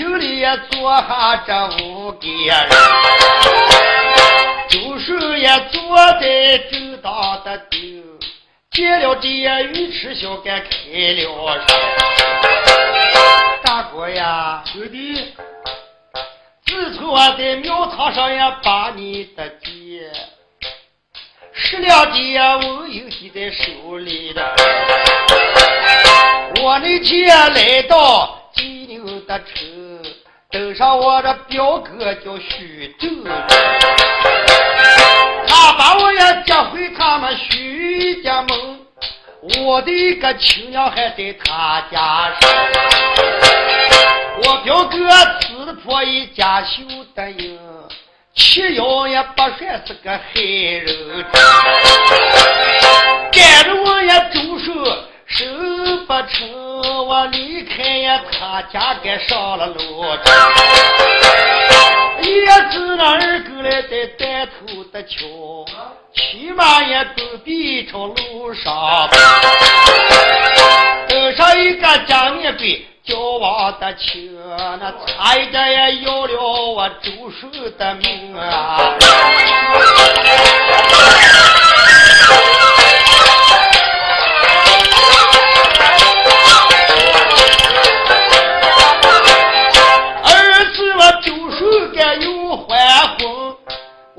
厅里也坐下这五个人，周叔也坐在正当的顶，见了这尉迟小该开了。大哥呀，兄弟，自从我在庙堂上也把你的爹，十两的呀文银记在手里的。我那天来到济宁的城，登上我的表哥叫徐州，他把我也接回他们徐家门。我的一个亲娘还在他家，我表哥刺破一家修的营，七幺也不算是个害人，赶着我也走手手不成，我离开呀他家该上了路，也只那二狗来在带头的瞧。起码也都比朝路上，登上一个江面柜，叫王的亲，那差一点也要了我周叔的命啊！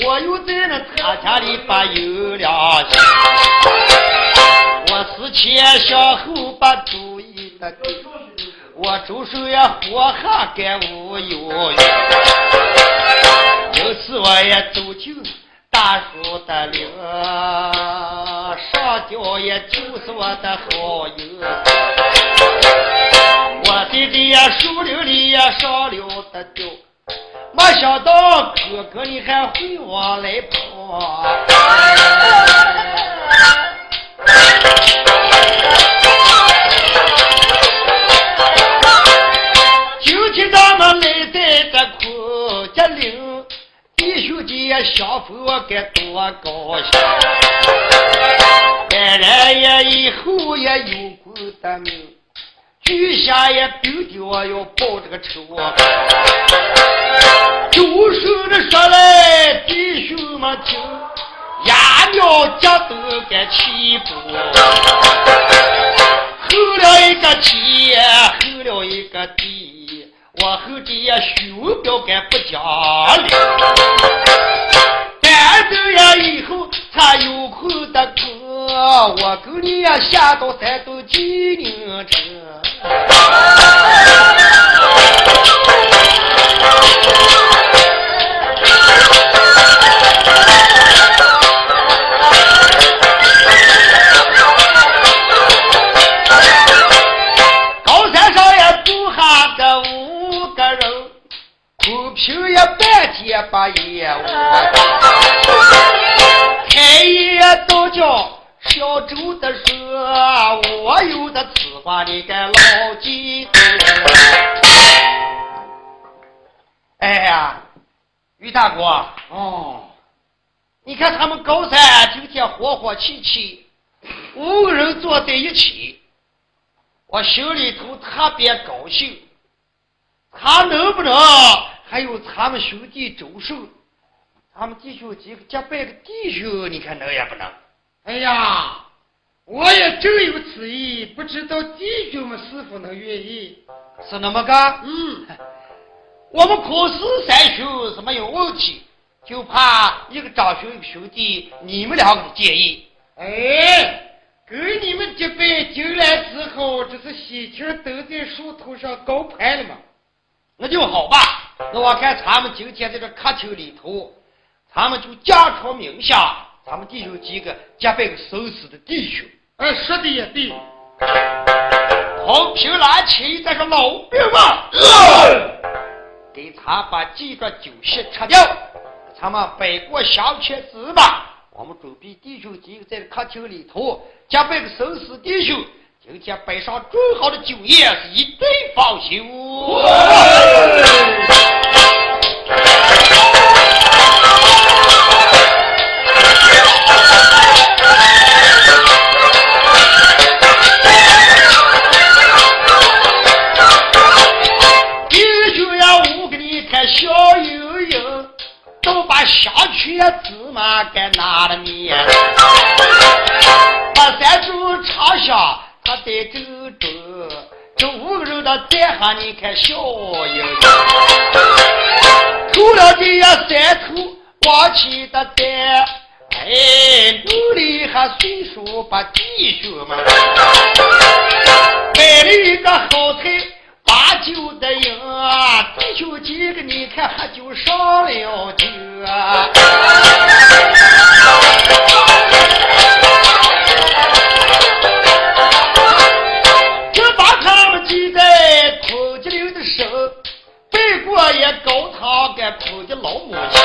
我又在那他家里把油两下，我思前想后把主意的定，我周手也活下该无忧虑。有次我也走进大叔的陵，上吊也就是我的好友，我弟弟呀树林里也上了的吊。没想到哥哥你还会往来跑，今天咱们来在这苦家岭，弟兄姐相逢我该多高兴，当然也以后也有功的命。居下也丢丢我要报这个仇啊！周手的说来，弟兄们听，压苗家都该起步，后了一个天，后了一个地，我后这也胸表该不讲理，这样以后他有空的空。我跟你呀下到山东济宁城。高山上也住下个五个人，空平也半天把业务，开业都叫。小周的说：“我有的此话你该牢记。”哎呀，于大哥，哦，你看他们高三今天和和气气，五个人坐在一起，我心里头特别高兴。他能不能还有他们兄弟周寿，他们弟兄几个结拜个弟兄？你看能也不能？哎呀，我也正有此意，不知道弟兄们是否能愿意？是那么个？嗯，我们可是三兄是没有问题。就怕一个长兄一个兄弟，你们两个的建议。哎，给你们结拜进来之后，这是喜庆都在树头上高攀了嘛？那就好吧。那我看他们今天在这客厅里头，他们就家出名下，咱们弟兄几个结拜个生死的弟兄。哎，说的也对。红平蓝旗，这是老兵嘛？给他把几桌酒席吃掉。他们摆过相亲子吧，我们准备弟兄几个在客厅里头结拜个生死弟兄。今天摆上最好的酒宴，是一对芳休。下去芝麻该拿了面，把三柱插下，他在走着，这五个人的在下，你看笑盈盈。除了这三头往起的在，哎，努力还随手把弟兄们摆了一个好菜。八九的赢，弟兄几个你看喝酒上了酒啊！就把他们记在土吉林的手，背过也高堂给土的老母亲，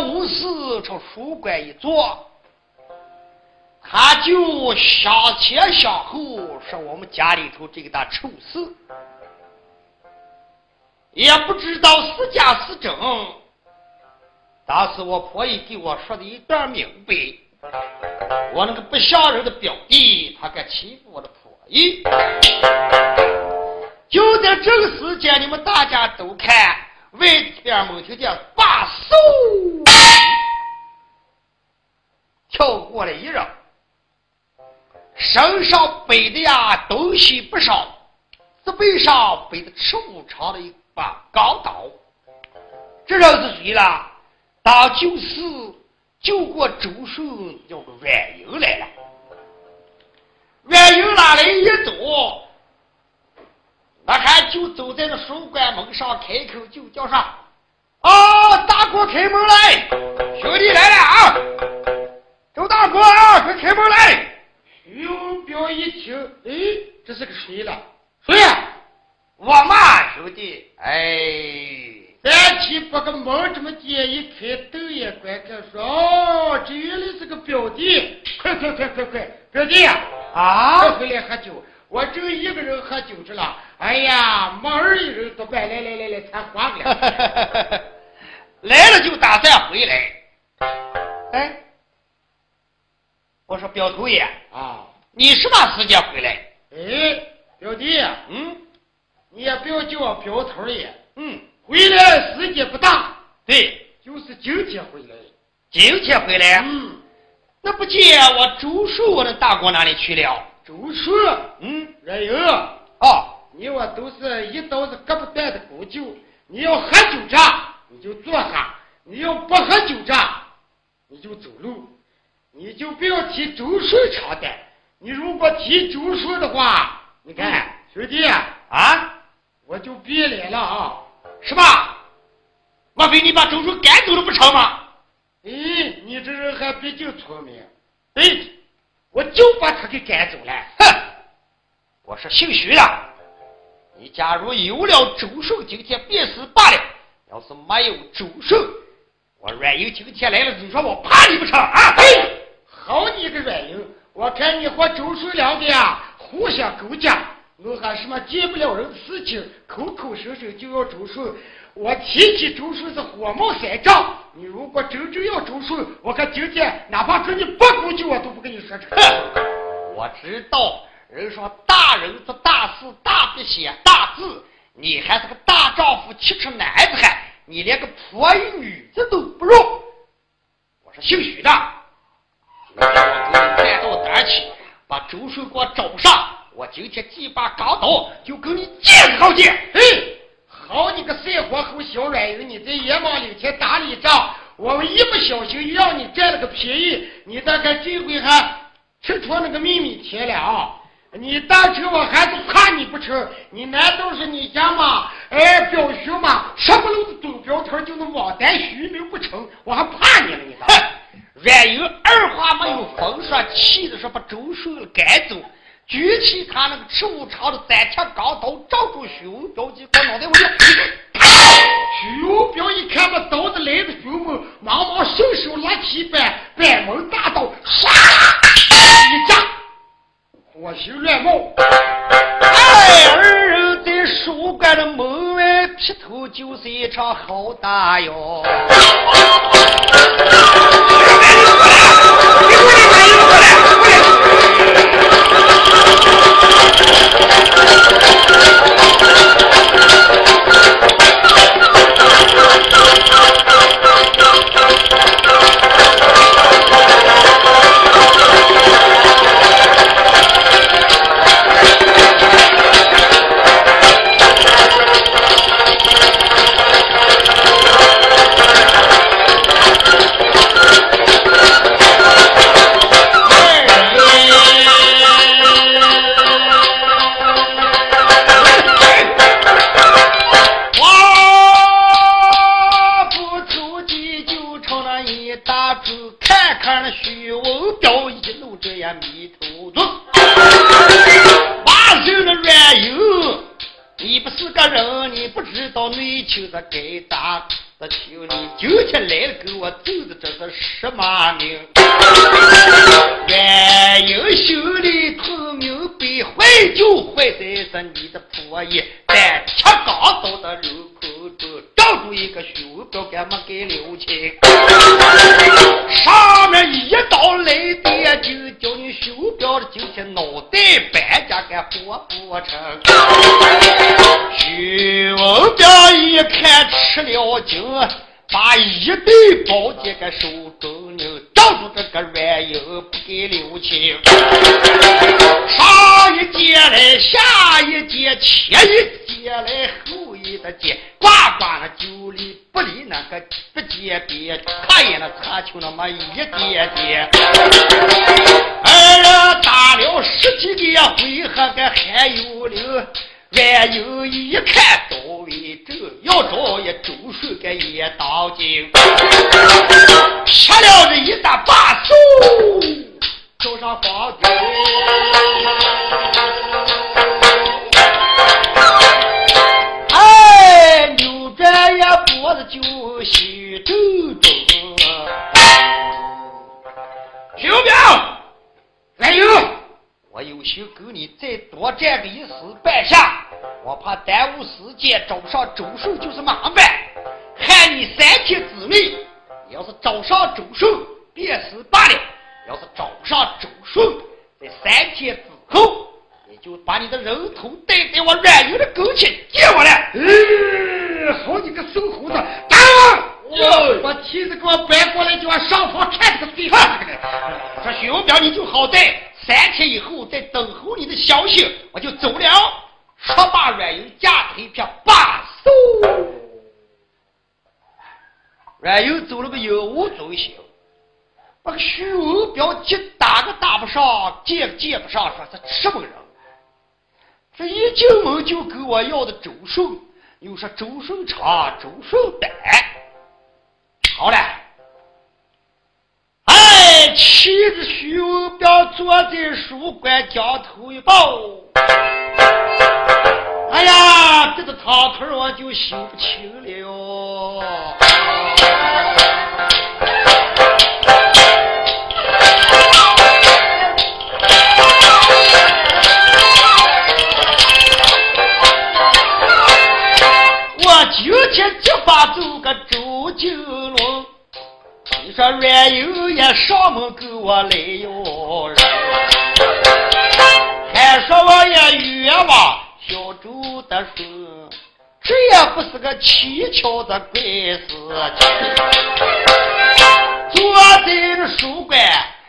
无事朝书馆一坐，他就向前向后说：“我们家里头这个大丑事，也不知道是假是真。当时我婆姨给我说的一段明白，我那个不像人的表弟，他敢欺负我的。”婆姨，就在这个时间，你们大家都看外边门听见把手跳过来一人，身上背的呀东西不少，这背上背的尺五长的一把钢刀。这人是谁了？当就是救过周顺叫个阮英来了。原有哪来一走？那还就走在那书馆门上，开口就叫上啊，大哥开门来，兄弟来了啊！周大哥啊，快开门来！徐文彪一听，哎，这是个谁了？谁呀？我嘛，兄弟，哎，三七把个门这么尖一开，瞪眼观看，说：“哦，这原来是个表弟！快快快快快，表弟呀，啊，快回来喝酒！我正一个人喝酒着了。哎呀，没儿一人都办，来来来来，咱花个了。来了就打算回来。哎，我说表头爷啊，你什么时间回来？哎，表弟，嗯你也不要叫我表头爷，嗯，回来时间不大，对，就是今天回来。今天回来。嗯，那不见我周叔我的大哥哪里去了？周叔，嗯，软友，哦，你我都是一刀子割不断的骨酒。你要喝酒着，你就坐下；你要不喝酒着，你就走路。你就不要提周顺长的。你如果提周顺的话，你看，兄弟，啊，我就别脸了啊！是吧？莫非你把周顺赶走了不成吗？哎，你这人还毕竟聪明。哎，我就把他给赶走了。哼，我是姓徐的。你假如有了周顺，今天便是罢了；要是没有周顺，我阮英今天来了，你说我怕你不成啊？嘿，好你个软硬！我看你和周顺两个呀，互相勾结，我还什么见不了人的事情，口口声声就要周顺。我提起周顺是火冒三丈，你如果真正要周顺，我看今天哪怕跟你不勾结，我都不跟你说这个。我知道，人说大人做大事，大笔写大字，你还是个大丈夫，七尺男子汉，你连个婆与女子都不如。我是姓许的，我给你站到胆起，把周寿给我找上，我今天几把钢刀就跟你见个好见。嘿，好你个赛火猴小软人，你在野马岭前打了一仗，我们一不小心让你占了个便宜，你大概这回还吃出那个秘密钱了啊！你当初我还是怕你不成，你难道是你家吗？哎，表兄吗？什么路子东表头就能往单虚名不成？我还怕你了，你哼，阮有二话没有风说，气的说把周顺赶走，举起他那个赤武长的三条钢刀，照住徐文彪几个脑袋，我就徐文彪一看把刀子来的凶猛，忙忙伸手拿起一板板门大刀，唰一架，火星乱冒。哎，二人在书馆的门外劈头就是一场好打哟。来了，给我奏的这是什么名？阮英雄的头明白，坏就坏在是你的婆姨，在吃刚刀的路口中找住一个徐文彪，干没给留情。上面一刀来的，就叫你徐文彪的今天脑袋搬家干活不成。徐文彪一看吃了惊，把一对宝剑给手中拧，照住这个软硬不给留情。上一节来，下一节，前一节来，后一的节，呱呱那九里不离那个不结边，看见那擦球那么一点点。二人打了十几个回合，个还有灵。阮有一看这要找一周顺个一刀金，吃了这一大把手，走上房顶。哎，扭转一脖子就心中中。徐彪，来有。我有心跟你再多站个一时半下，我怕耽误时间，找不上周顺就是麻烦。喊你三天之内，要是找上周顺便是罢了；要是找不上周顺，在三天之后，你就把你的人头带在我软油的跟前见我了。嗯，好你个瘦猴子，打我！把梯子给我搬过来，叫我上房看这个罪犯。说徐文彪，你就好在。三天以后再等候你的消息，我就走了。说罢，阮有架腿片罢手。阮有走了个有无中心，把个徐文彪接打个打不上，见个见不上，说是什么人？这一进门就跟我要的周顺，又说周顺长，周顺短。好了。妻子徐文彪坐在书馆，将头一抱。哎呀，这个汤腿我就心不清了。我今天就把走个周金龙。你说阮有也上门给我来哟，还说我也冤枉得说，这也不是个蹊跷的怪事情。坐在了书馆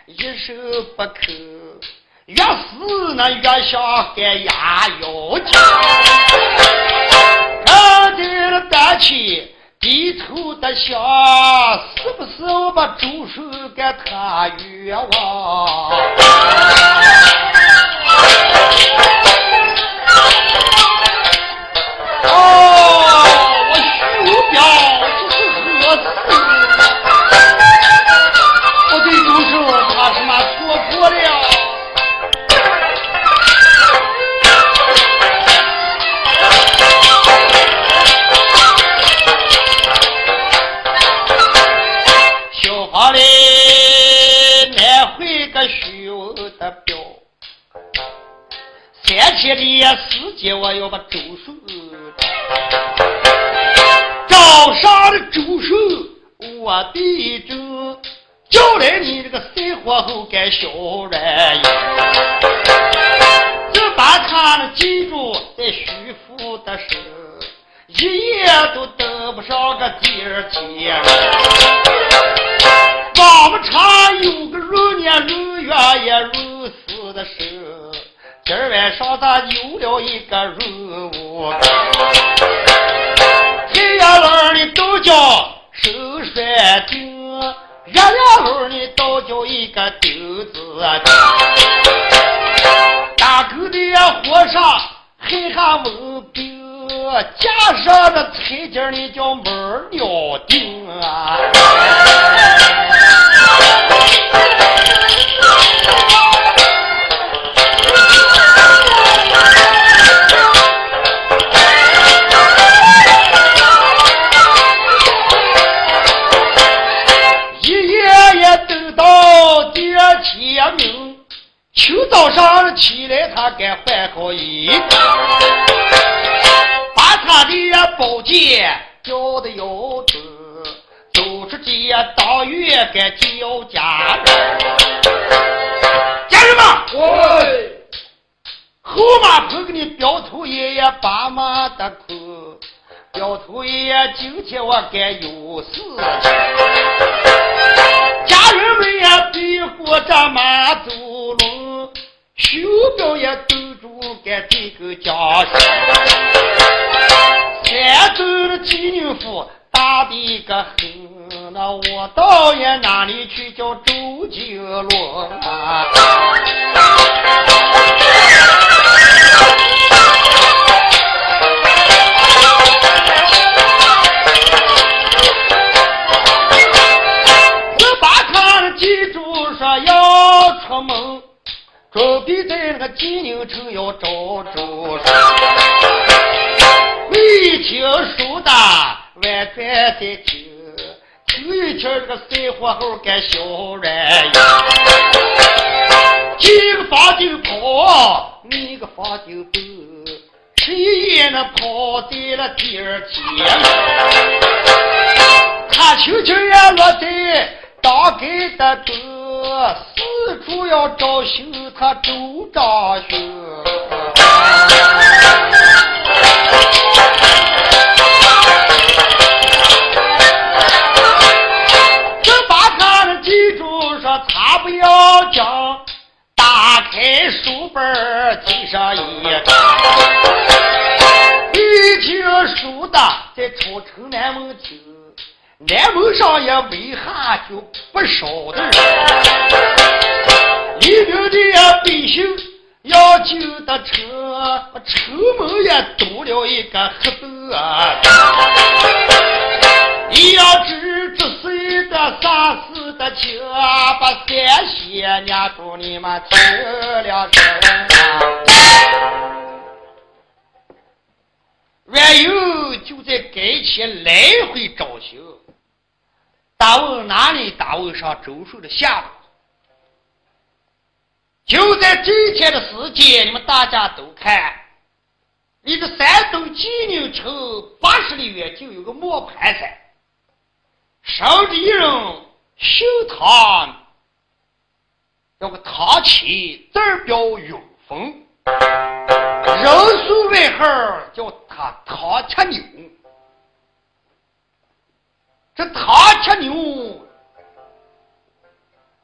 一声不吭，越是那越想干压腰筋，正在那大气。低头的想，是不是我把周顺给他冤枉？三天的时间，我要把周顺找上了周顺，我的这叫来你这个三皇后该小人，这把他的记住在徐福的手，一夜都等不上个第二天。我们常有个如年如月也如死的时。今儿晚上他有了一个任务，天涯轮的都叫手摔钉，月亮轮的都叫一个钉子大口的火上还下门钉，架上的彩金的叫门鸟钉啊。早上起来，他该换好衣，把他的宝剑交的腰子，走出街当月该交家。家人们，喂，后马棚给你表头爷爷把马的哭，表头爷爷今天我该有事情。家人们也比过这马走龙，修表也兜住个这个家事。山东的金牛府大的个狠，那我倒也哪里去叫周杰伦啊？何必在那个济宁城要招招？为情书的万转再听，就一天这个赛后猴小笑然。一个房顶跑，你个房顶蹦，谁也能跑得了第二天。他轻轻也落在当街的格斯。四处要招寻，他周章秀。就把他记住，说他不要讲。打开书本记上一页。一听书的在朝城南门听。南门上也为啥就不少的人？里面的百姓要救的车，城门也堵了一个黑子啊！你要知这谁的啥事的情，把三仙娘祝你们听了声。原有就在该前来回招行。大问哪里？大问上周顺的下午，就在这天的时间，你们大家都看，离这山东济宁城八十里远就有个磨盘山，上的人姓唐，叫个唐七，字标永丰，人俗外号叫他唐七牛。这唐七牛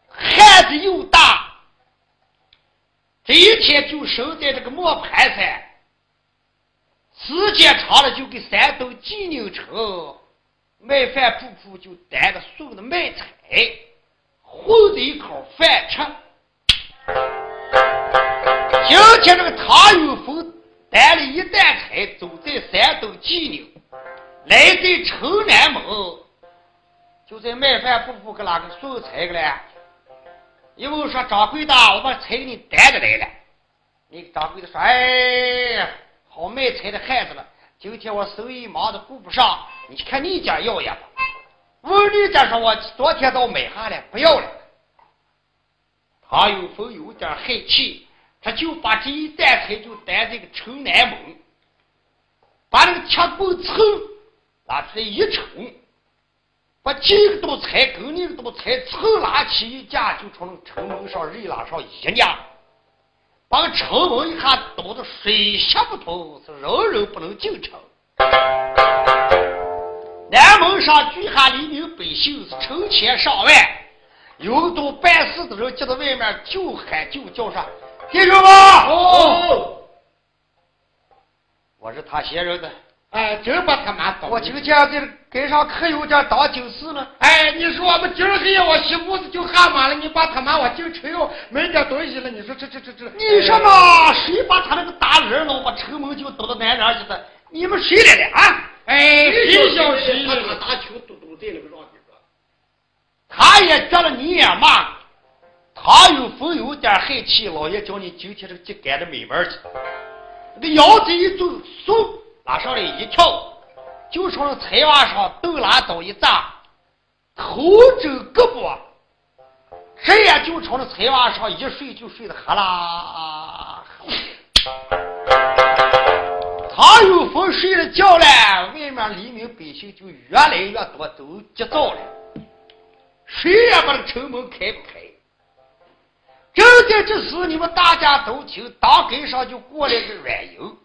汉子又大，这一天就生在这个磨盘山，时间长了就给山东济宁城卖饭铺铺就担着送的卖菜，混着一口饭吃。今天这个唐有峰担了一担柴，走在山东济宁，来在城南门。就在卖饭铺铺给哪个送菜个嘞？一问说掌柜的，我把菜给你担着来了。你掌柜的说：“哎，好卖菜的汉子了。今天我生意忙的顾不上，你看你家要也吧。”问你家说：“我昨天都买下来，不要了。”他有风有点害气，他就把这一担菜就担这个城南门，把那个铁棍抽拿出来一抽。把几个多菜跟那个多菜凑拉起一架，就从城门上人拉上一架，把城门一下堵得水泄不通，是人人不能进城。南门上聚下黎民百姓是成千上万，有都办事的人就在外面就喊就叫上弟兄们，哦，我是他先人的。哎，真把他妈倒！我今天在街上可有点当警事了。哎，你说我们今儿黑夜我媳妇子就喊妈了，你把他妈我进城要买点东西了，你说这这这这？你说嘛？谁把他那个大人了把城门就堵到南边去的？你们谁来的啊？哎，谁小谁？他打球都都在那个上边他也觉得你也骂，他有风有点黑气，老爷叫你今天这个鸡赶着美门去，那个腰子一走，嗖。拉上来一跳，就从菜瓦上豆拉刀一扎，头枕胳膊，这也就从那菜瓦上一睡，就睡得哈啦。他有风睡了觉了，外面黎民百姓就越来越多，都急躁了。谁也把那城门开不开。正在这时，你们大家都听，当街上就过来个软银。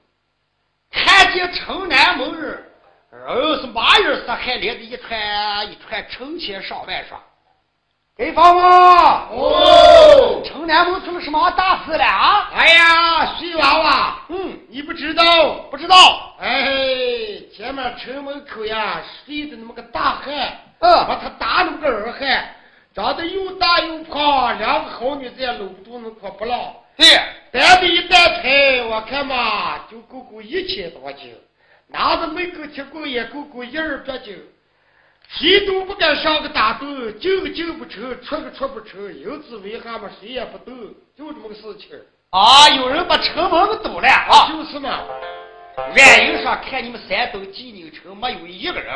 看见城南门儿，呃，是马人是还连着一串一串成千上万双。给方吗？哦，城南门出了什么大事了啊？哎呀，徐娃娃，嗯，你不知道？不知道。哎，前面城门口呀，睡着那么个大汉，嗯，把他打那么个二汉，长得又大又胖，两个好女子也搂不住那块不牢。对。担的一担菜，我看嘛，就够够一千多斤；拿着每根铁棍也够够一二百斤。谁都不敢上个打斗，进个进不成，出个出不成，因此为啥嘛谁也不动，就这么个事情。啊，有人把城门给堵了啊！就是嘛。原因上看你们山东济宁城没有一个人。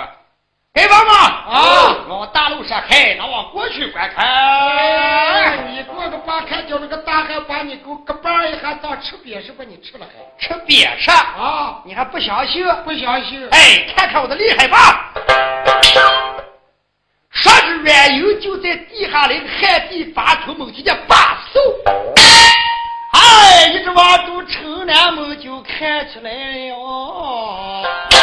开房嘛啊！往大路上开，那往过去观看。你过个把看，叫那个大汉把你给我个棒一下当吃瘪食把你吃了还？吃瘪食啊！你还不相信？不相信？哎，看看我的厉害吧！说是原由就在地下那个旱地发出猛听见把手，哎，一直往住城南门就看起来了。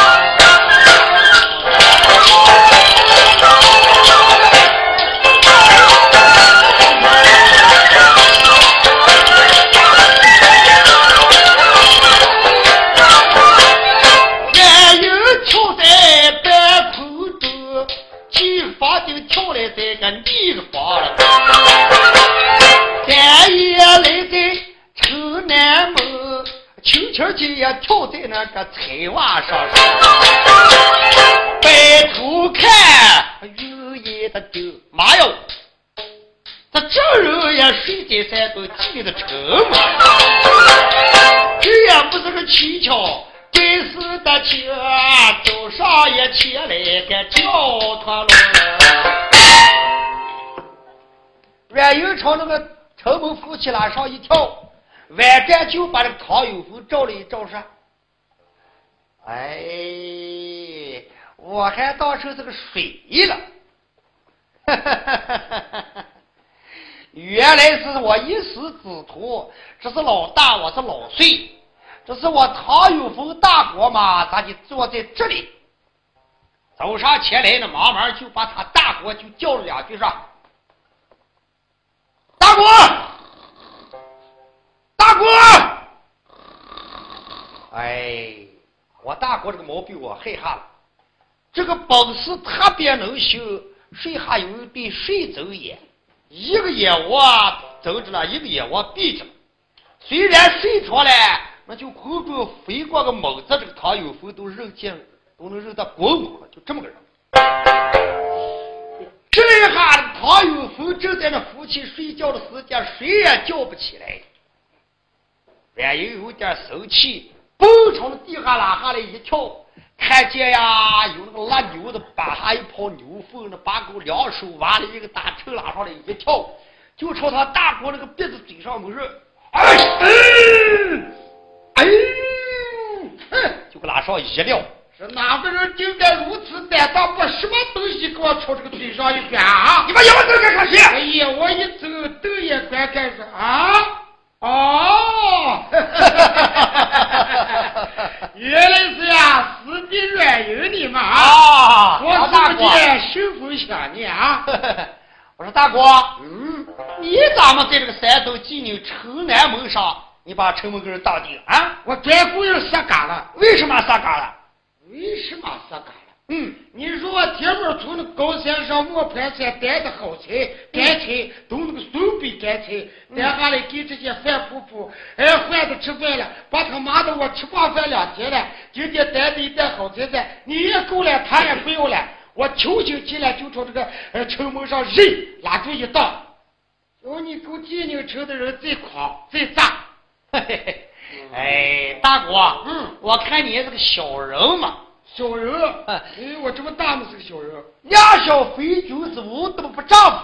在个房了，半夜来在城南门，轻轻地也跳在那个菜瓦上，白头看有眼的丢，妈哟！这这人也睡在山东济宁的城门，这也不是个蹊跷，该死的情，走上一起来个叫他了。阮有朝那个城门扶起来上一跳，晚战就把这个唐有峰照了一照说：“哎，我还当成这个水了，原来是我一时之徒，这是老大，我是老岁，这是我唐有峰大哥嘛，咋就坐在这里？走上前来呢，忙忙就把他大哥就叫了两句说。”大哥，大哥，哎，我大哥这个毛病我害怕了。这个本事特别能修，谁还有一对水走眼，一个眼窝睁着了，一个眼窝闭着。虽然睡着了，那就空中飞过个猛子，这个唐有峰都认见，都能认得滚滚，就这么个人。这一下，唐有福正在那夫妻睡觉的时间，谁也叫不起来。俺又有点生气，蹦朝那地下拉下来一跳，看见呀，有那个拉牛的把下一泡牛粪，的把狗两手挖了一个大车拉上来一跳，就朝他大哥那个鼻子嘴上猛热，哎哎哎，就给拉上一撂。哪个人竟敢如此胆大，把什么东西给我朝这个腿上一钻啊？你把眼睛干啥去？哎呀，我一走，瞪眼观看说啊，哦，原来是呀，死的软油的嘛啊！我大哥，顺风想念啊！我说大哥，嗯，你咋么在这个山东济宁城南门上，你把城门给人当顶啊？我专顾人杀嘎了，为什么杀嘎了？为什么杀岗了？嗯，你说我铁门从那高山上磨盘山带的好菜干菜，都那个孙辈干菜带下来给这些饭铺铺，哎，换着吃饭了，把他骂的我吃饱饭两天了。今天带的一袋好菜菜，你也够了，他也不要了。我求求进来，就朝这个呃城门上人拉住一道，叫你够济宁城的人最狂最炸。嘿嘿嘿。哎，大哥，嗯，我看你也是个小人嘛，小人，哎，我这么大嘛是个小人，两小非君子，无德不丈夫。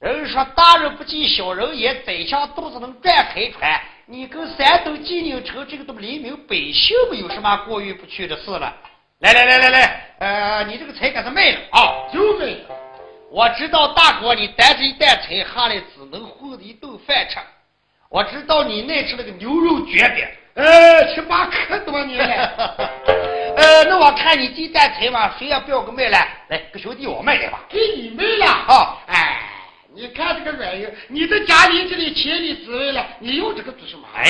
人说大人不计小人也，宰相肚子能转开船。你跟山东济宁城这个都黎民百姓们有什么过意不去的事了。来来来来来，呃，你这个菜给他卖了啊，就卖了。我知道大哥，你担着一担菜下来，只能混一顿饭吃。我知道你爱吃那个牛肉卷饼，呃，吃八可多年了。呃，那我看你鸡蛋菜嘛，谁也不要给卖了。来，给兄弟我卖来吧。给你卖了啊！哎，你看这个软硬，你在家里这里千里之外了，你用这个做什么？哎，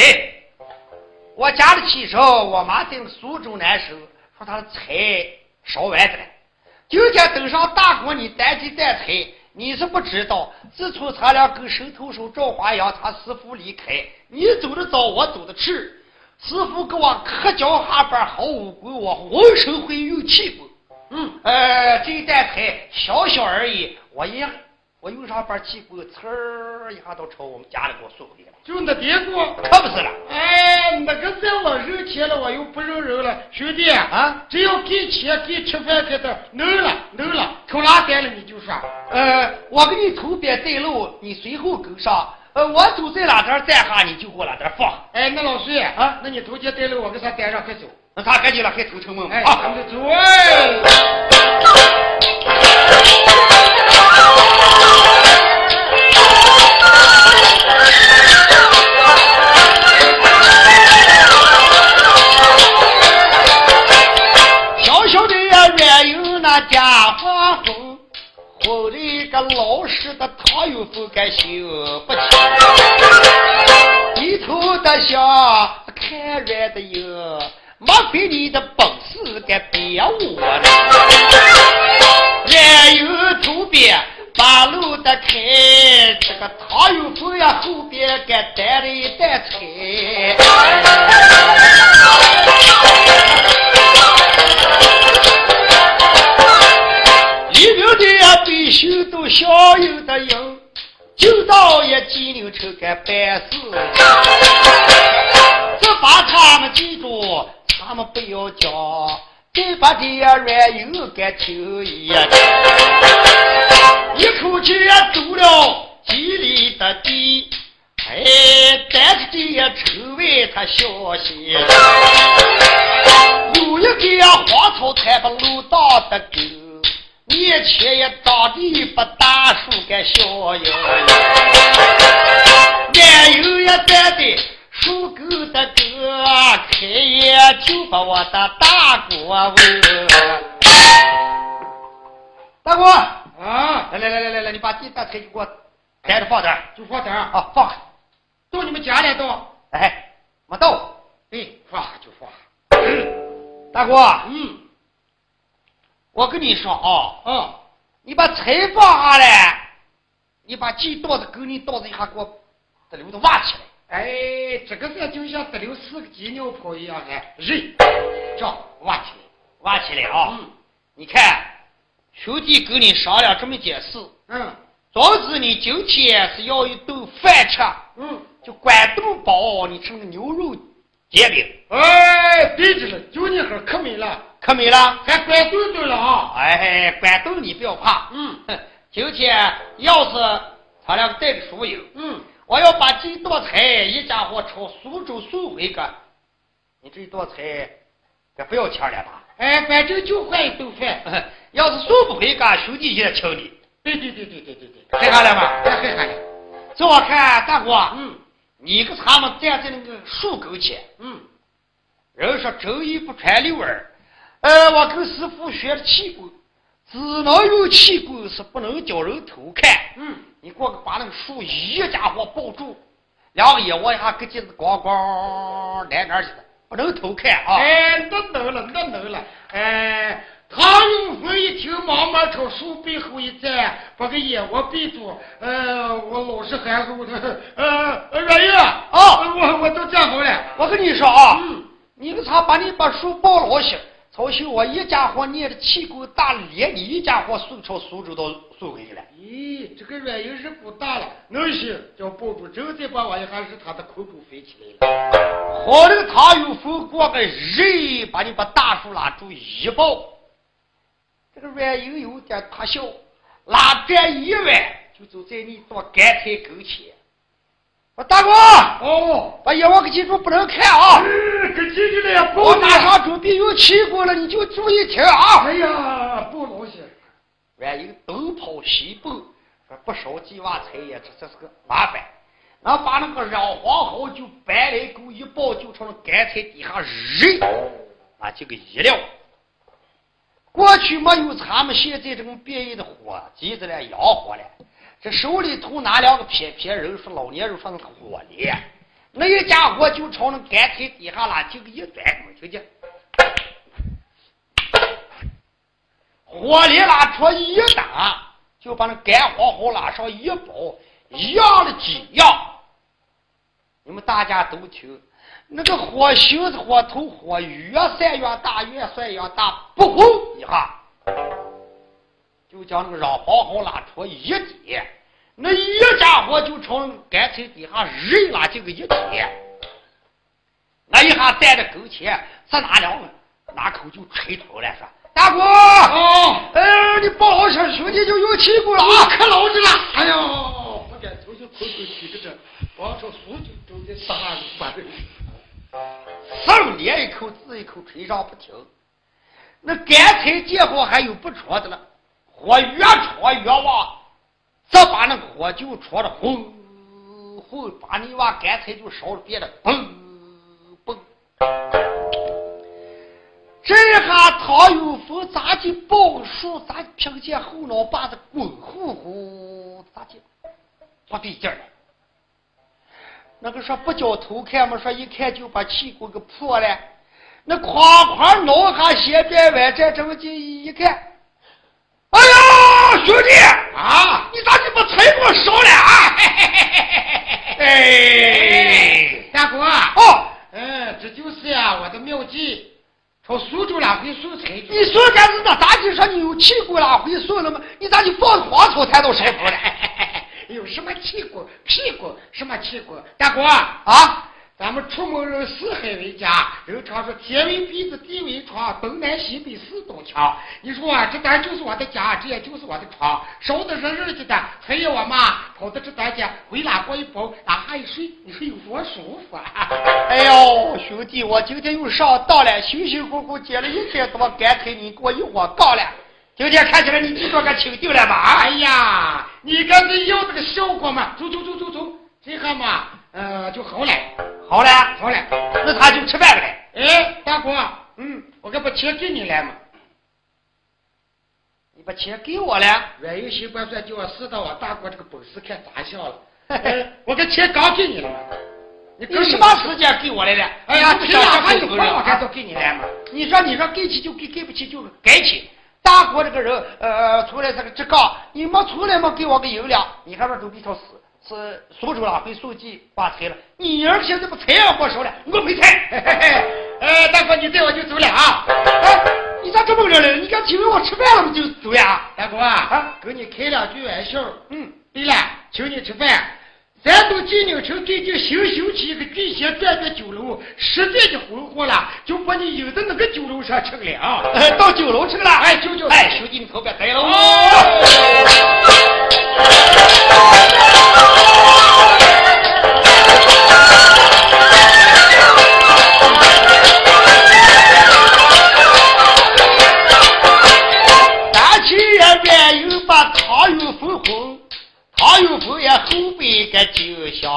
我家里起手，我妈在苏州难受，说她的菜烧完的了。今天等上大锅，你担鸡蛋菜。你是不知道，自从咱俩跟神偷手赵华阳他师傅离开，你走的早，我走的迟。师傅给我磕脚下边好武功，我浑身会有气功。嗯，呃，这一担菜小小而已，我一样我有啥把气锅呲儿一下都朝我们家里给我送回来了。就那点过，可不是了。哎，那个在我扔钱了，我又不扔人了，兄弟啊，只要给钱给吃饭给的，能了能了，口拉单了你就说。呃，我给你头边带路，你随后跟上。呃，我走在哪点站下，你就给我哪点放。哎，那老孙啊，那你头前带路，我给他带上快走。那他赶紧了，还头成梦哎，咱们走哎。唐有福该修不起，低头的笑，看软的有。莫非你的本事该别我了？原有头边把路的开，这个唐有福呀后边该带了一担菜。小有的用，就到一金牛车该办事，这把他们记住。他们不要讲，再把这软油给抽一一口气走了几里的地，哎，带着这臭味他消息。有一个呀荒草滩把路大的狗，面前也长的把大树个小哟，软油也站的。属狗的哥，开业就把我的大锅问。大哥啊，来来来来来来，你把这大菜给我抬着放点儿，就放点儿啊，放。到你们家来到，哎，没到。哎，放就放。大哥，嗯，我跟你说啊，嗯，你把菜放下来，你把鸡刀子狗你刀子一下给我这里头挖起来。哎，这个事就像得了四个鸡尿泡一样的，人，这挖起来，挖起来啊！嗯，你看，兄弟跟你商量这么件事，嗯，总之你今天是要一顿饭吃，嗯，就关东包，你吃那个牛肉煎饼。哎，对着了，就你喝可美了，可美了，还关东东了啊！哎，关东你不要怕，嗯，今天要是他俩带着输赢，嗯。我要把这道菜一家伙朝苏州送回去，你这道菜可不要钱了吧？哎，反正就换一顿饭。要是送不回去，兄弟也请你。对对对对对对对，害怕了吗？太害怕了。这我看大哥，嗯，你跟他们站在那个树沟前，嗯，人说周一不穿六耳，呃，我跟师傅学的气功，只能用气功，是不能叫人偷看。嗯。你过去把那个树一家伙抱住，两个眼窝一下跟镜子咣咣来哪去了？不能偷看啊！哎，那能了，那能了。哎，唐永峰一听，忙忙朝树背后一站，把个眼窝闭住。呃，我老实含糊的。呃，软玉啊，我我都站好了。我跟你说啊，嗯，你个啥把你把树抱牢些。曹秀，我一家伙念的气功大，连你一家伙送朝苏州都送回去了。咦，这个软硬是不大了，能行，叫抱住，正再把我一下是他的空中飞起来了。好的，他有风过个人，把你把大树拉住一抱，这个软硬有点大小，拉这一弯，就走在你到干柴沟前。我大哥，哦，把眼望给记住，不能看啊！可记住了呀，我马上准备用气锅了，你就注意听啊！哎呀，不老些。万一东跑西蹦，说不少几瓦柴呀，这这是个麻烦。那把那个染黄好，就白来狗一抱，就朝那干柴底下扔，啊这个一撂。过去没有咱们现在这种便宜的火机子了，洋火了。这手里头拿两个撇撇人，说老年人说那个火镰，那一家伙就朝那干柴底下拉，就一钻，听见？火力拉出一打，就把那干黄好拉上一包，一样的几样。你们大家都听，那个火星子、火头、火越散越大，越散越大，不轰一下，就将那个让黄好拉出一截，那一家伙就从干脆底下扔了这个一截，那一下带着勾钱，在哪了呢？那口就吹头了，说大哥，哦，哎，你报好声，兄弟就有气过了啊，可老实了。哎呦，不敢头就口口提着这，往说苏州州的啥子反正。上连一口子一口吹上不停，那干柴见火还有不戳的了，火越戳越旺，这把那火就戳的轰轰，把你娃干脆就烧了别的嘣嘣。这下唐有福咋的报数？咋听见后脑把子滚呼呼？咋就不对劲儿？那个说不叫偷看嘛，说一看就把气锅给破了。那哐哐挠下斜边歪这这么近一看，哎呀，兄弟啊，你咋就把柴给我烧了啊？哎，大哥哦，嗯，这就是呀，我的妙计。从苏州拉回送柴。你说干是那咋就说你有气骨拉回苏了吗？你咋就放黄草谈到柴火了？有什么气骨、屁股？什么气骨？大哥啊，咱们出门人四海为家，人常说天为鼻子，地为床，东南西北四堵墙。你说啊这单就是我的家，这也就是我的床。烧的热热的，还有我妈跑到这单间，回拉过一包，哪下一睡，你说有多舒服啊？哎呦，兄弟，我今天又上当了，辛辛苦苦捡了一天，多干脆你给我一窝杠了？今天看起来你就说个清定了吧？哎呀，你刚才要这个效果嘛？走走走走走，这下嘛，呃，就好了，好了，好了，那他就吃饭了。哎，大哥，嗯，我该把钱给你了嘛？你把钱给我了？软有习惯算叫我试到我大哥这个本事看咋样了？我这钱刚给你了嘛？你等什么时间给我来了？哎呀，不想想还有有话，我该都给你了嘛？你说你说给起就给，给不起就给起。大国这个人，呃，出来这个职杠，你没出来没给我个银两，你还说周笔头是是苏州拉回书记发财了，你儿现在不财也没收了，我没财。哎，大哥，你带我就走了啊！哎，你咋这么热了？你刚请我吃饭了不就走呀？大哥啊，啊跟你开两句玩笑。嗯，对了，请你吃饭。咱都济宁城最近新修起一个聚贤转转酒楼，实在的红火了，就把你引到那个酒楼上吃了啊！到酒楼吃了？哎，舅舅哎，兄弟你可别开喽！咱小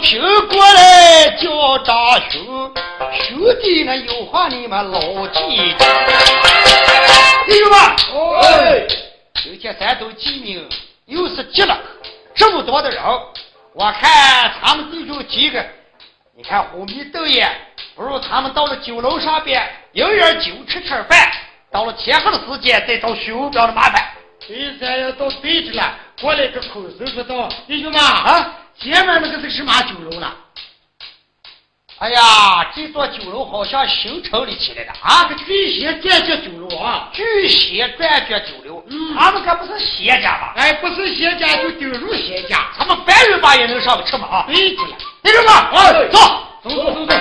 平过来叫张兄，兄弟呢有话你们牢记。弟兄们，哎，今天咱都济宁又是急了，这么多的人，我看他们弟兄几个。你看虎迷窦爷，不如他们到了酒楼上边，饮点酒吃吃饭，到了天黑的时间再找徐文彪的麻烦。现在要到对着了，过来个口手说道：“弟兄们啊，前面那个是什么酒楼呢？”哎呀，这座酒楼好像新成立起来的啊！个巨蟹转角酒楼啊，巨蟹转角酒楼，嗯，他们可不是仙家吧？哎，不是仙家就顶入仙家，他们白人吧也能上个车吗？啊，对着了，弟兄们，啊，走，走走走走。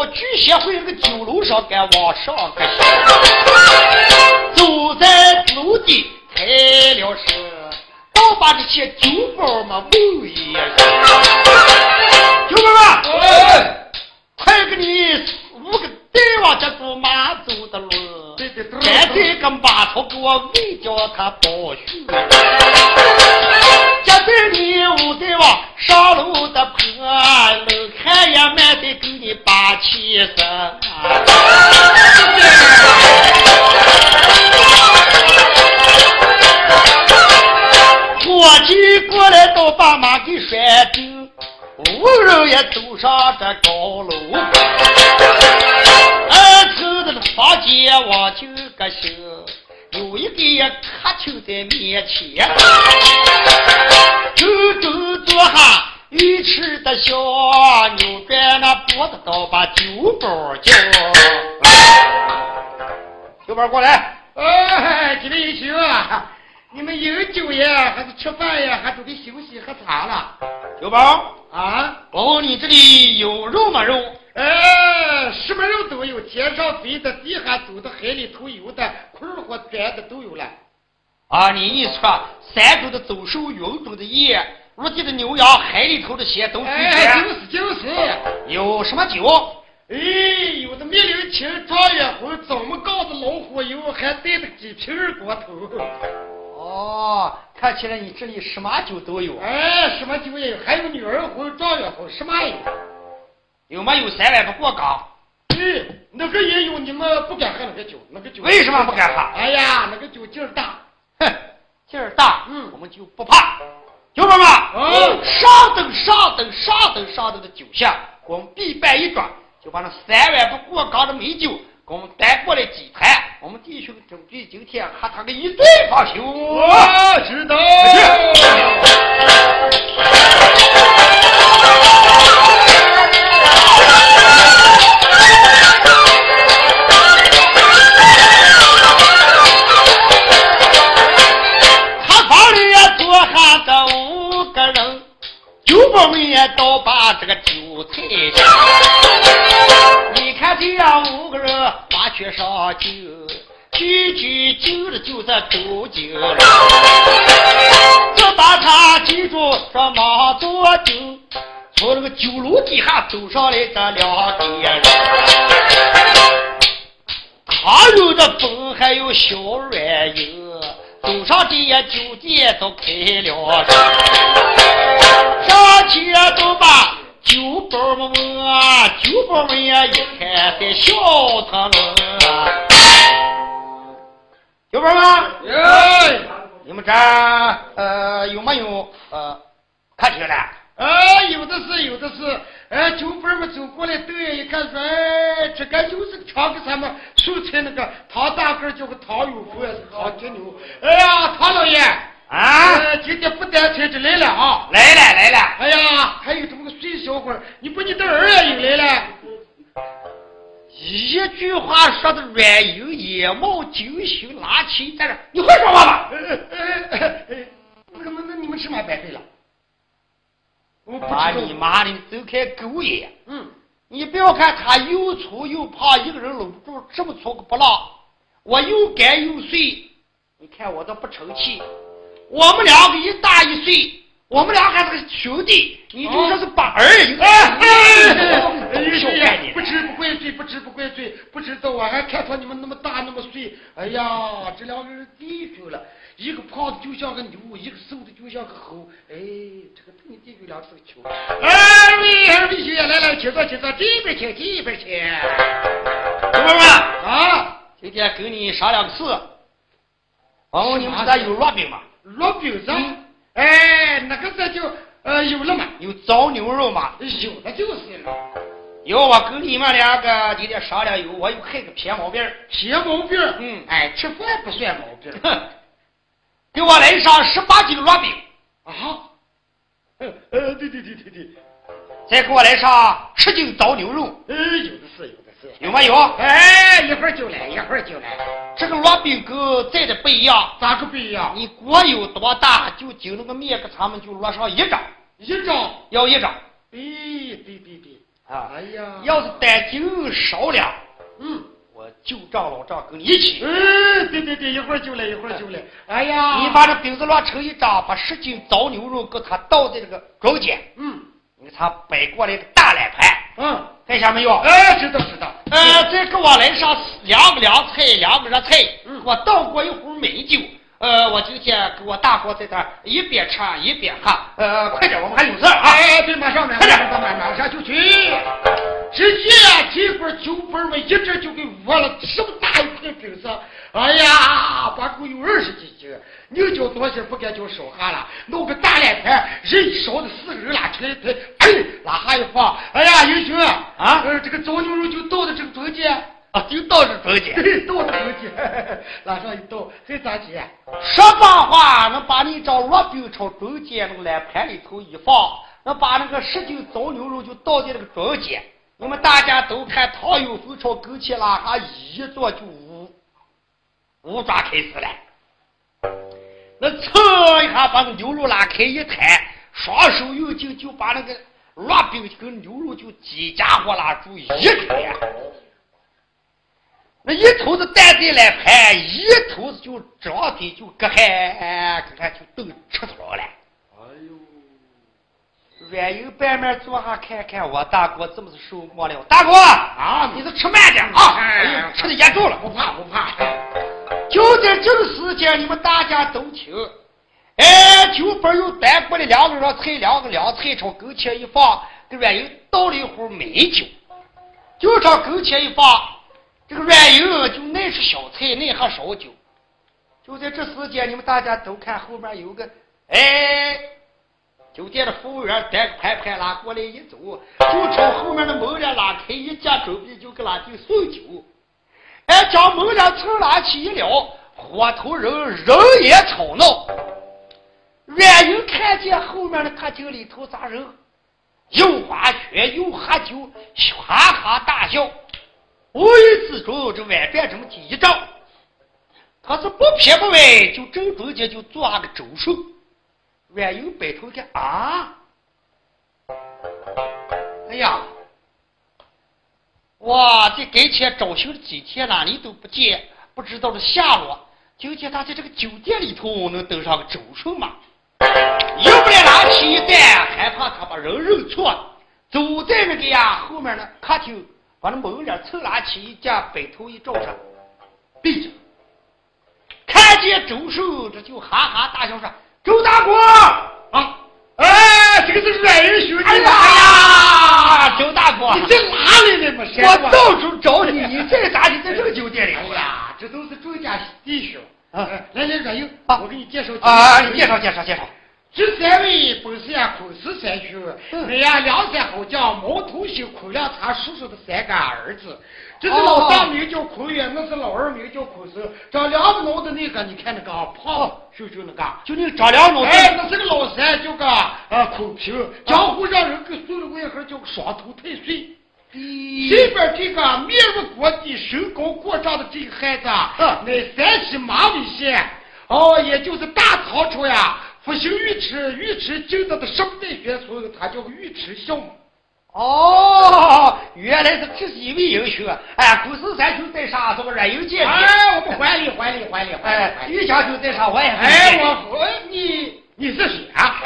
就朝巨蟹会那个酒楼上敢往上个走在楼底开了车，倒把这些酒包嘛问一声。酒包们，哎，快给你五个带往这走马走的路，现在个马头给我喂叫他报数。这对你五对往上楼的坡，楼看也慢得给你把气生。伙计过来都把马给拴住，无人也走上这高楼。二头的房间往就个行，有一个客厅在面前，周周坐下鱼吃的小扭转那脖子刀把酒包叫，酒包过来，哎，今天有酒啊！你们有酒呀，还是吃饭呀，还准备休息喝茶了？酒包啊！我问你这里有肉吗？肉？哎，什么人都有，天上飞的，地下走的，海里头游的，困或钻的都有了。啊，你意思说山中的走兽，云中的雁，陆地的牛羊，海里头的蟹都齐全？就是就是。有什么酒？哎，有的蜜柳青、状元红、怎么搞的、老虎油，还带着几瓶二锅头。哦，看起来你这里什么酒都有。哎，什么酒也有，还有女儿红、状元红，什么也有。有没有三万不过岗？对，那个也有，你们不敢喝那个酒，那个酒为什么不敢喝？哎呀，那个酒劲儿大，哼，劲儿大，嗯，我们就不怕。酒保们，嗯，上等上等上等上等的酒下，我们必办一桌，就把那三万不过岗的美酒。我们带过来几坛，我们弟兄准备今天喝他个一醉方休。我知道。我们也都把这个酒菜。你看这样五个人麻雀上酒，句句酒了就在周酒。了。这把他记住说忙多酒，从那个酒楼底下走上来这两个人，他有的风还有小软硬，走上这些酒店都开了上去都把。酒保们啊，酒保们呀，一看在笑他们。酒保们，哎，你们这呃有没有呃客厅的？哎，有的是，有的是。哎，酒保们走过来，瞪眼一看，说：“哎，这个就是常给咱们素菜那个唐大个叫个唐有福，是唐金牛。哎呀，唐老爷。”啊！今天不单才这来了啊！来了来了！哎呀，还有这么个帅小伙你不你的儿也又来了？一句话说的软硬眼冒金星拿起在这，你会说话吗？那个那那你们吃嘛白费了？我把你妈的走开狗眼！嗯，你不要看他又粗又胖，一个人搂不住这么粗个不浪，我又干又碎，你看我都不成器。我们两个一大一岁，我们俩还是个兄弟，你就说是把儿一个。不知不怪罪，不知不怪罪，不知道我还看错你们那么大那么碎。哎呀，这两个人弟兄了，一个胖的就像个牛，一个瘦的就像个猴。哎，这个你弟兄俩是个球。二位二位兄弟来来，请坐请坐，这边请这边请。哥们们啊，今天跟你商量个事。问问你们这有烙饼吗？烙饼子，哎，那个这就呃有了嘛？有糟牛肉嘛？有的就是了。有我跟你们两个今天商量有，我有害个偏毛病偏毛病嗯，哎，吃饭不算毛病。哼，给我来上十八斤烙饼。啊？呃呃，对对对对对。再给我来上十斤糟牛肉。呃，有的是，有的是。有没有？哎，一会儿就来，一会儿就来。这个烙饼跟再的不一样，咋个不一样？你锅有多大，就就那个面给他们就落上一张，一张。要一张。哎，对对对。啊，哎呀，要是单斤少了，嗯，我就账老账跟你一起。嗯，对对对，一会儿就来，一会儿就来。哎呀，你把这饼子烙成一张，把十斤糟牛肉给它倒在这个中间，嗯，你给他摆过来个大脸盘，嗯，看下没有？哎，知道知道。呃，再给我来上两个凉菜，两个热菜，嗯，我倒过一壶美酒。呃，我今天给我大伙在这一边吃一边喝。呃，快点，我们还有事啊！哎，对，马上，快点，马上就去。只见这块酒杯们一直就给窝了这么大一块饼子，哎呀，把够有二十几斤。你叫多些不该叫少哈了，弄个大脸盘，人少的四个人拉出来一抬，哎，拉哈一放，哎呀，英雄啊，呃，这个糟牛肉就倒在这个中间。啊，就倒这中间，对，倒这中间，拉上一倒，还咋接？说白话，能把你张烙饼朝中间那个烂盘里头一放，能把那个十斤糟牛肉就倒在那个中间。我们大家都看唐有风朝跟前拉哈一坐就五五抓开始了。那噌一下把那牛肉拉开一摊，双手用劲就把那个烙饼跟牛肉就几家伙拉住一开。那一头子蛋蛋来拍，一头子就张嘴就咯喊，咯嗨就都吃出来了。软油半面坐下看看，我大哥怎么是受磨了？大哥啊，你是吃慢点啊！哎呀，吃的严重了，不怕不怕。就在这个时间，你们大家都听，哎，酒杯又端过来两个热菜，两个凉菜朝跟前一放，给软油倒了一壶美酒，就朝跟前一放。这个软油就那是小菜，那喝烧酒。就在这时间，你们大家都看后面有个哎，酒店的服务员带个盘盘拉过来一走，就朝后面的门帘拉开一架，准备就给拉进送酒。哎，将门帘层拉起一撩，伙头人人也吵闹。阮云看见后面的客厅里头咋人，又花雪又喝酒，哈哈大笑。无意之中，这碗饭这么几一照，他是不撇不歪，就正中间就做下个周手。软油摆头的啊，哎呀，哇，这跟前招休几天了，你都不见，不知道这下落。今天他在这个酒店里头能登上个周手吗？又不来拿起一担，害怕他把人认错，走在那个呀后面呢客厅。把那门帘凑拿起一架，摆头一照上，闭着。看见周寿，这就哈哈大笑说：“周大国啊，哎，这个是软人兄弟哎呀，周大国，你在哪里呢？嘛，我到处找你，你在咋？你在这个酒店里？哎呀，这都是周家弟兄。啊，来来，软英，我给你介绍啊，你介绍介绍介绍。这三位本是呀孔氏三兄，哎呀，梁山好将毛头星孔亮他叔叔的三个儿子。这是老大名叫孔远，那是老二名叫孔生。长两个脑的那个，你看那个胖秀秀那个，就那个长两脑。哎，那是个老三，叫个啊孔平，江湖让人给送了外号叫个双头太岁。这边这个面如国地、身高过丈的这个孩子，乃山西马尾县，哦，也就是大唐朝呀。复兴尉迟，尉迟进到的十代玄孙，他叫个尉迟孝母。哦，原来是这是一位英雄啊。哎，古时三兄在上，这个软硬见哎，我们还礼还礼还礼还礼。玉将军在上，我也哎，我我你你是谁啊？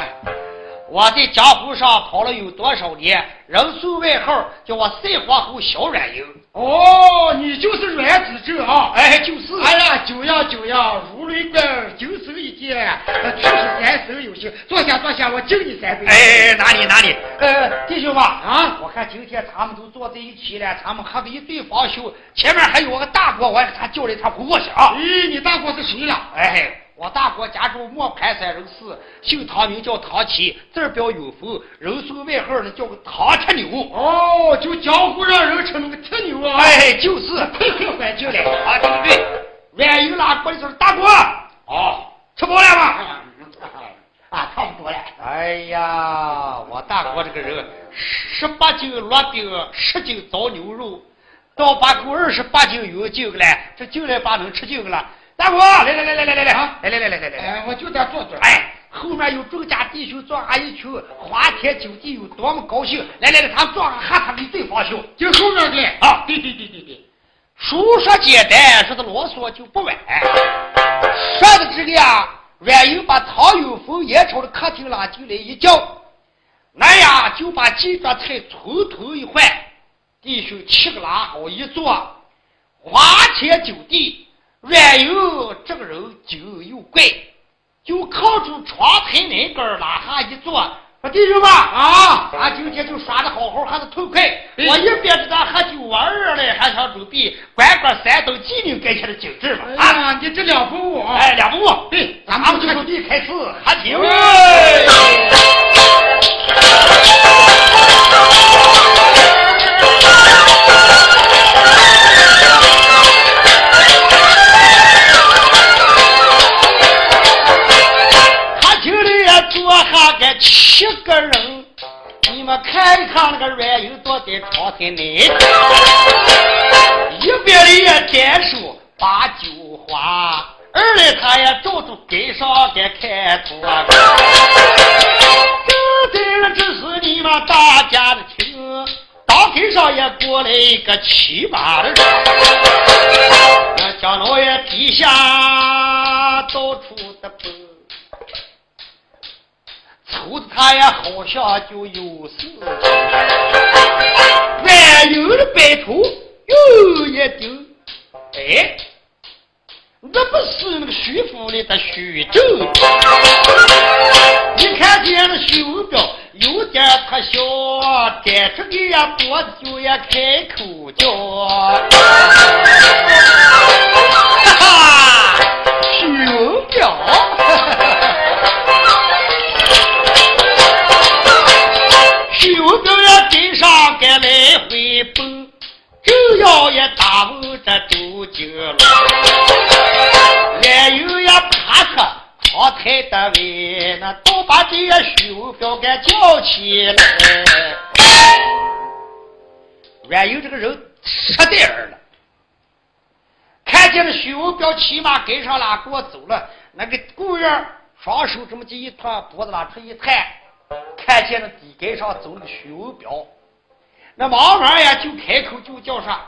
我在江湖上跑了有多少年？人送外号叫我赛皇后小软硬。哦，你就是阮子正啊！哎，就是。哎呀，久仰久仰，如雷贯耳，九手一见，确实三生有幸。坐下坐下，我敬你三杯。哎，哪里哪里？呃，弟兄们啊，我看今天他们都坐在一起了，他们喝的一对方休。前面还有个大哥，我还他叫来他不过去啊。咦，你大哥是谁了？哎，我大哥家住磨盘山人士，姓唐名叫唐七，字表永福，人送外号呢叫个唐铁牛。哦，就江湖上人称那个铁牛啊。哎，就是，快快欢迎来。啊，对对对，万有拉过来说大哥，哦，吃饱了吗？啊，差不多了。哎呀，我大哥这个人，十八斤烙饼，十斤糟牛肉，到八够二十八斤有劲了，这进来把能吃劲了。大哥，来来来来来来来，来来来来来来，哎，我就在坐坐。哎，后面有众家弟兄坐俺一群，花天酒地有多么高兴。来来来，他坐上喊他们最放心。就后面的啊，对对对对对。书说简单，说的啰嗦就不完。说的这个呀。阮英把唐有峰也朝的客厅拉进来一叫，那呀就把几桌菜从头一换，弟兄七个拉好一坐，花天酒地。万有这个人就又怪，就靠住窗台那根拉下一坐。弟兄们啊，俺今天就耍的好好，还是痛快。我一边给咱喝酒玩儿嘞，还想准备管管山东济宁盖起的景致嘛。啊，你这两不误，哎，两不误。对，咱们就地开始喝酒。七个人，你们看一看那个软油坐在窗台内，一边的也点手把酒花，二来他也照着街上给看图。正在了，这是你们大家的情，大街上也过来一个骑马的人，那江老爷底下他也，好像就有事。万有的白头又一丢，哎，那不是那个徐府里的徐州。你看见那徐彪有点特小，站着个呀脖子就要开口叫。哈哈，徐彪。正要也打问这周金龙，也有也爬出窗台的位，那倒把这徐表给叫起来。俺有这个人实在儿了，看见了徐文彪骑马跟上拉过走了，那个雇员双手这么就一托，脖子拉出一探。看见了地盖上走个徐文彪，那忙忙呀就开口就叫上：“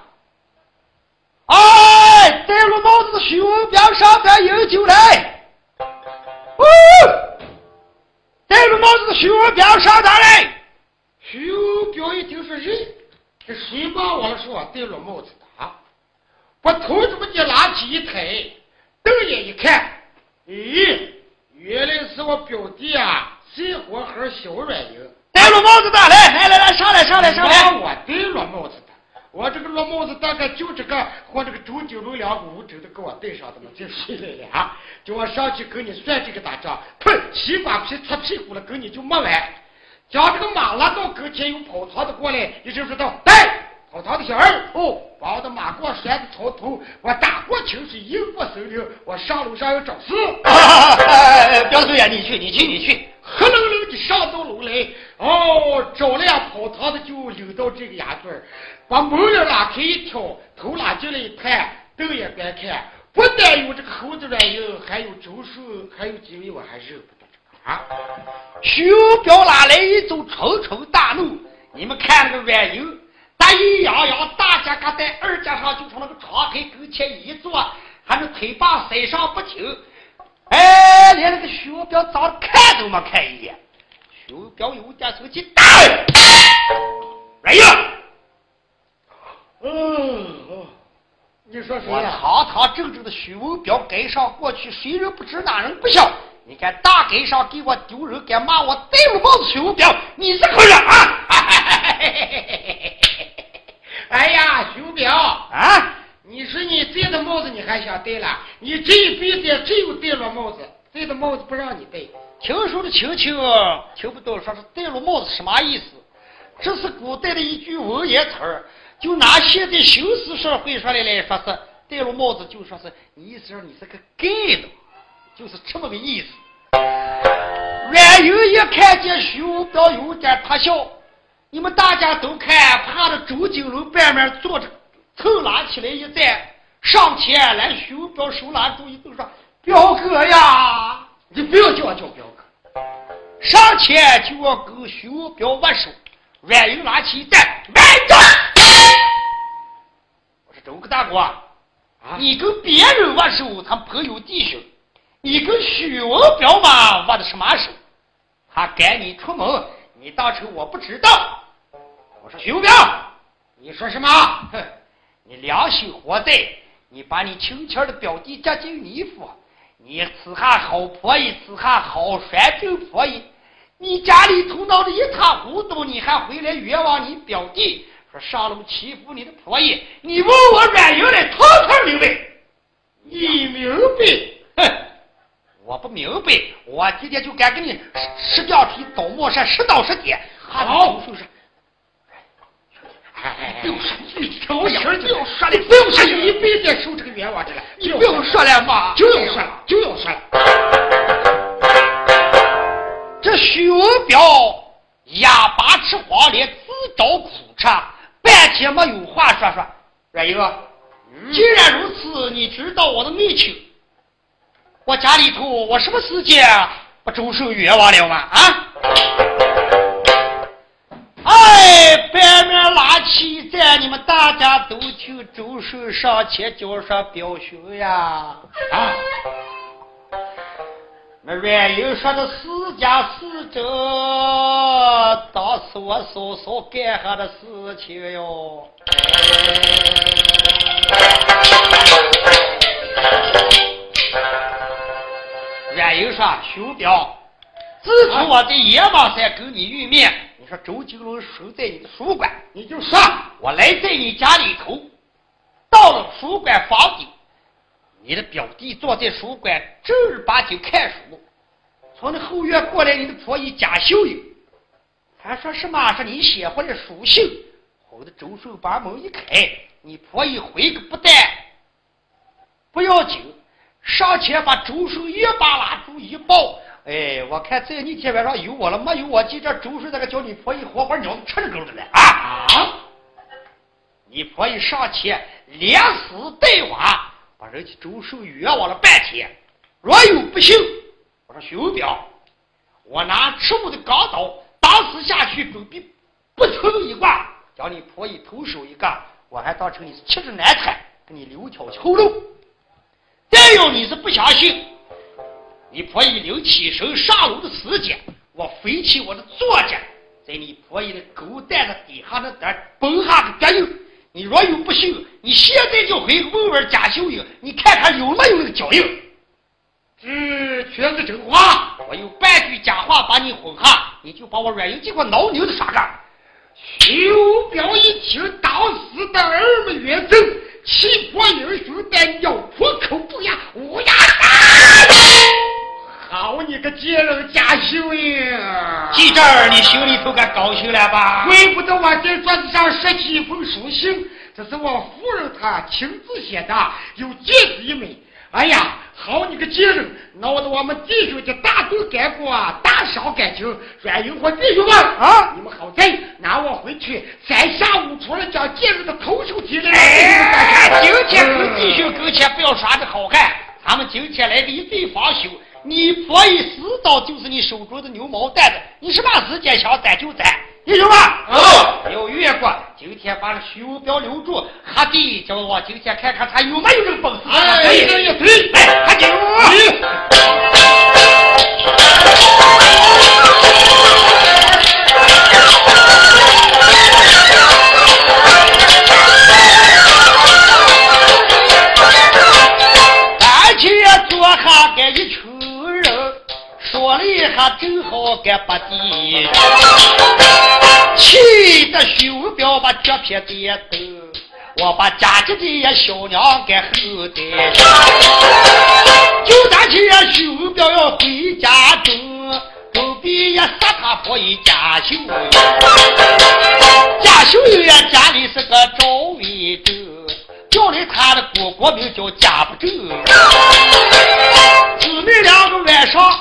哎，戴了帽子的徐文彪上边有酒来！”哦，戴了帽子的徐文彪上边来！徐文彪一听说人，这谁帮我了？说戴了帽子的，把头这么一拉起一抬，瞪眼一看，咦，原来是我表弟啊！这活和小软银戴了帽子的，来来来来，上来上来上来！我戴了帽子的，我这个落帽子大概就这个和这个周九龙两个五轴的给我戴上的嘛，就谁来了啊？叫我上去跟你算这个打仗，呸！西瓜皮擦屁股了，跟你就没完。将这个马拉到跟前，有跑堂的过来，一声说道：“来！”跑堂的小二哦，把我的马过拴在草头，我打过清水，迎过森林，我上楼上要找事。表叔呀，你去，你去，你去。黑冷冷的上到楼来，哦，找了，跑堂的就领到这个衙村把门帘拉开一挑，头拉进来一探，瞪眼观看，不但有这个猴子软硬，还有周顺，还有几位我还认不得啊。徐彪拉来一走，冲冲大怒，你们看那个软硬，大一洋洋，大家搁在二家上就从那个窗台跟前一坐，还是腿把塞上不停。哎，连那个徐彪长得看都没看一眼，徐彪有点生气，打！哎呀，嗯，你说谁呀？堂堂正正的徐文彪街上过去，谁人不知哪人不晓？你看大街上给我丢人，敢骂我戴了帽子徐文彪，你是个人啊！哎呀，徐文彪啊！你你说你这的帽子你还想戴了？你这一辈子只有戴了帽子，这的帽子不让你戴。听说的听清，听不懂，说是戴了帽子什么意思？这是古代的一句文言词儿，就拿现在修辞社会说来来说是戴了帽子，就说是你意思你是个 gay 的，就是这么个意思。阮有一看见徐无彪有点怕笑，你们大家都看，怕着周金龙半面坐着，头拉起来一站，上前来徐无彪手拉住，一都说：“彪哥呀，你不要叫我叫彪。”上前就要跟徐无彪握手。阮英拿起一站，慢着！我说周个大哥，啊，你跟别人握手，他朋友弟兄；你跟许文彪嘛握的什么手？他赶你出门，你当成我不知道。我说徐文彪，你说什么？哼，你良心何在？你把你亲亲的表弟嫁进你府，你此下好婆姨，此下好拴正婆姨。你家里头闹得一塌糊涂，你还回来冤枉你表弟，说上楼欺负你的婆姨，你问我软硬的，通通明白。你明白？哼，我不明白，我今天就敢给你石掉皮倒磨山，十刀实铁。好，是不是？哎，不用说，你挑心就要说了，不用说，你别再受这个冤枉去了，你不用说了嘛，就要说了，就要说了。这徐文彪哑巴吃黄连，自找苦吃，半天没有话说说。阮英，既然如此，你知道我的内情。我家里头，我什么时间不周受冤枉了吗？啊！哎，半面拉起一站，你们大就周寿上前叫上表兄呀！啊！那阮英说的是假是真，当时我嫂嫂干下的事情哟。阮英说：“兄表，自从我在野马山跟你遇面，你说周金龙守在你的书馆，你就说我来在你家里头，到了书馆房顶。”你的表弟坐在书馆正儿八经看书，从那后院过来，你的婆姨贾秀英，还说什么？说你写回来书信，我的周顺把门一开，你婆姨回个不带不要紧，上前把周顺一把拉住一抱。哎，我看在你天晚上有我了，没有我，今这周顺那个叫你婆姨活活鸟吃着狗的了啊！你婆姨上前连死带挖。把人家周寿冤枉了半天，若有不幸，我说徐文彪，我拿赤木的钢刀打死下去，准备不头一挂，将你婆姨投手一割，我还当成你是气质难产，给你留条后路。再有你是不相信，你婆姨临起身上楼的时间，我飞起我的坐驾，在你婆姨的狗蛋子底下那点崩下个脚印。你若有不信，你现在就回问问贾秀英，你看看有没有那个脚印。这全是真话，我有半句假话把你哄下，你就把我软硬结果挠牛的耍干。邱彪一听，当时的耳目一震，气魄英雄但尿破口不呀，乌鸦好你个贱人家秀英！记这儿，你心里头该高兴了吧？怪不得我在桌子上拾起一封书信，这是我夫人她亲自写的，有戒指一枚。哎呀，好你个贱人，闹得我们弟兄的大动干戈，大伤感情。阮英和弟兄们啊，你们好在拿我回去，三下五除了将贱人的头手提来。哎，今天跟弟兄跟前不要耍的好汉，咱们今天来个一对方休。你婆一死到就是你手中的牛毛掸子，你什么时间想攒就攒，弟兄们，不要越过。今天把这徐文彪留住，还得叫我今天看看他有没有这个本事。哎，对对对，来，哈弟。他，正好干八地，气得徐彪把脚撇跌抖。我把家家的小娘给后代，就咱去修表要回家中，狗逼也杀他婆一家秀，家秀呀家里是个赵伟州，叫来他的姑姑名叫家不正，姊妹两个晚上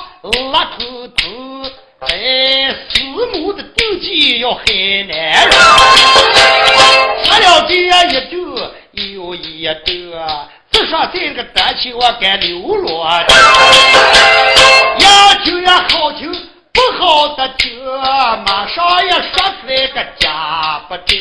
拉头头。哎，四母的斗计要害男人，吃了这一周又一周，至少这个单亲我该流落。要听也好听，不好的听，马上也说出来个假不得。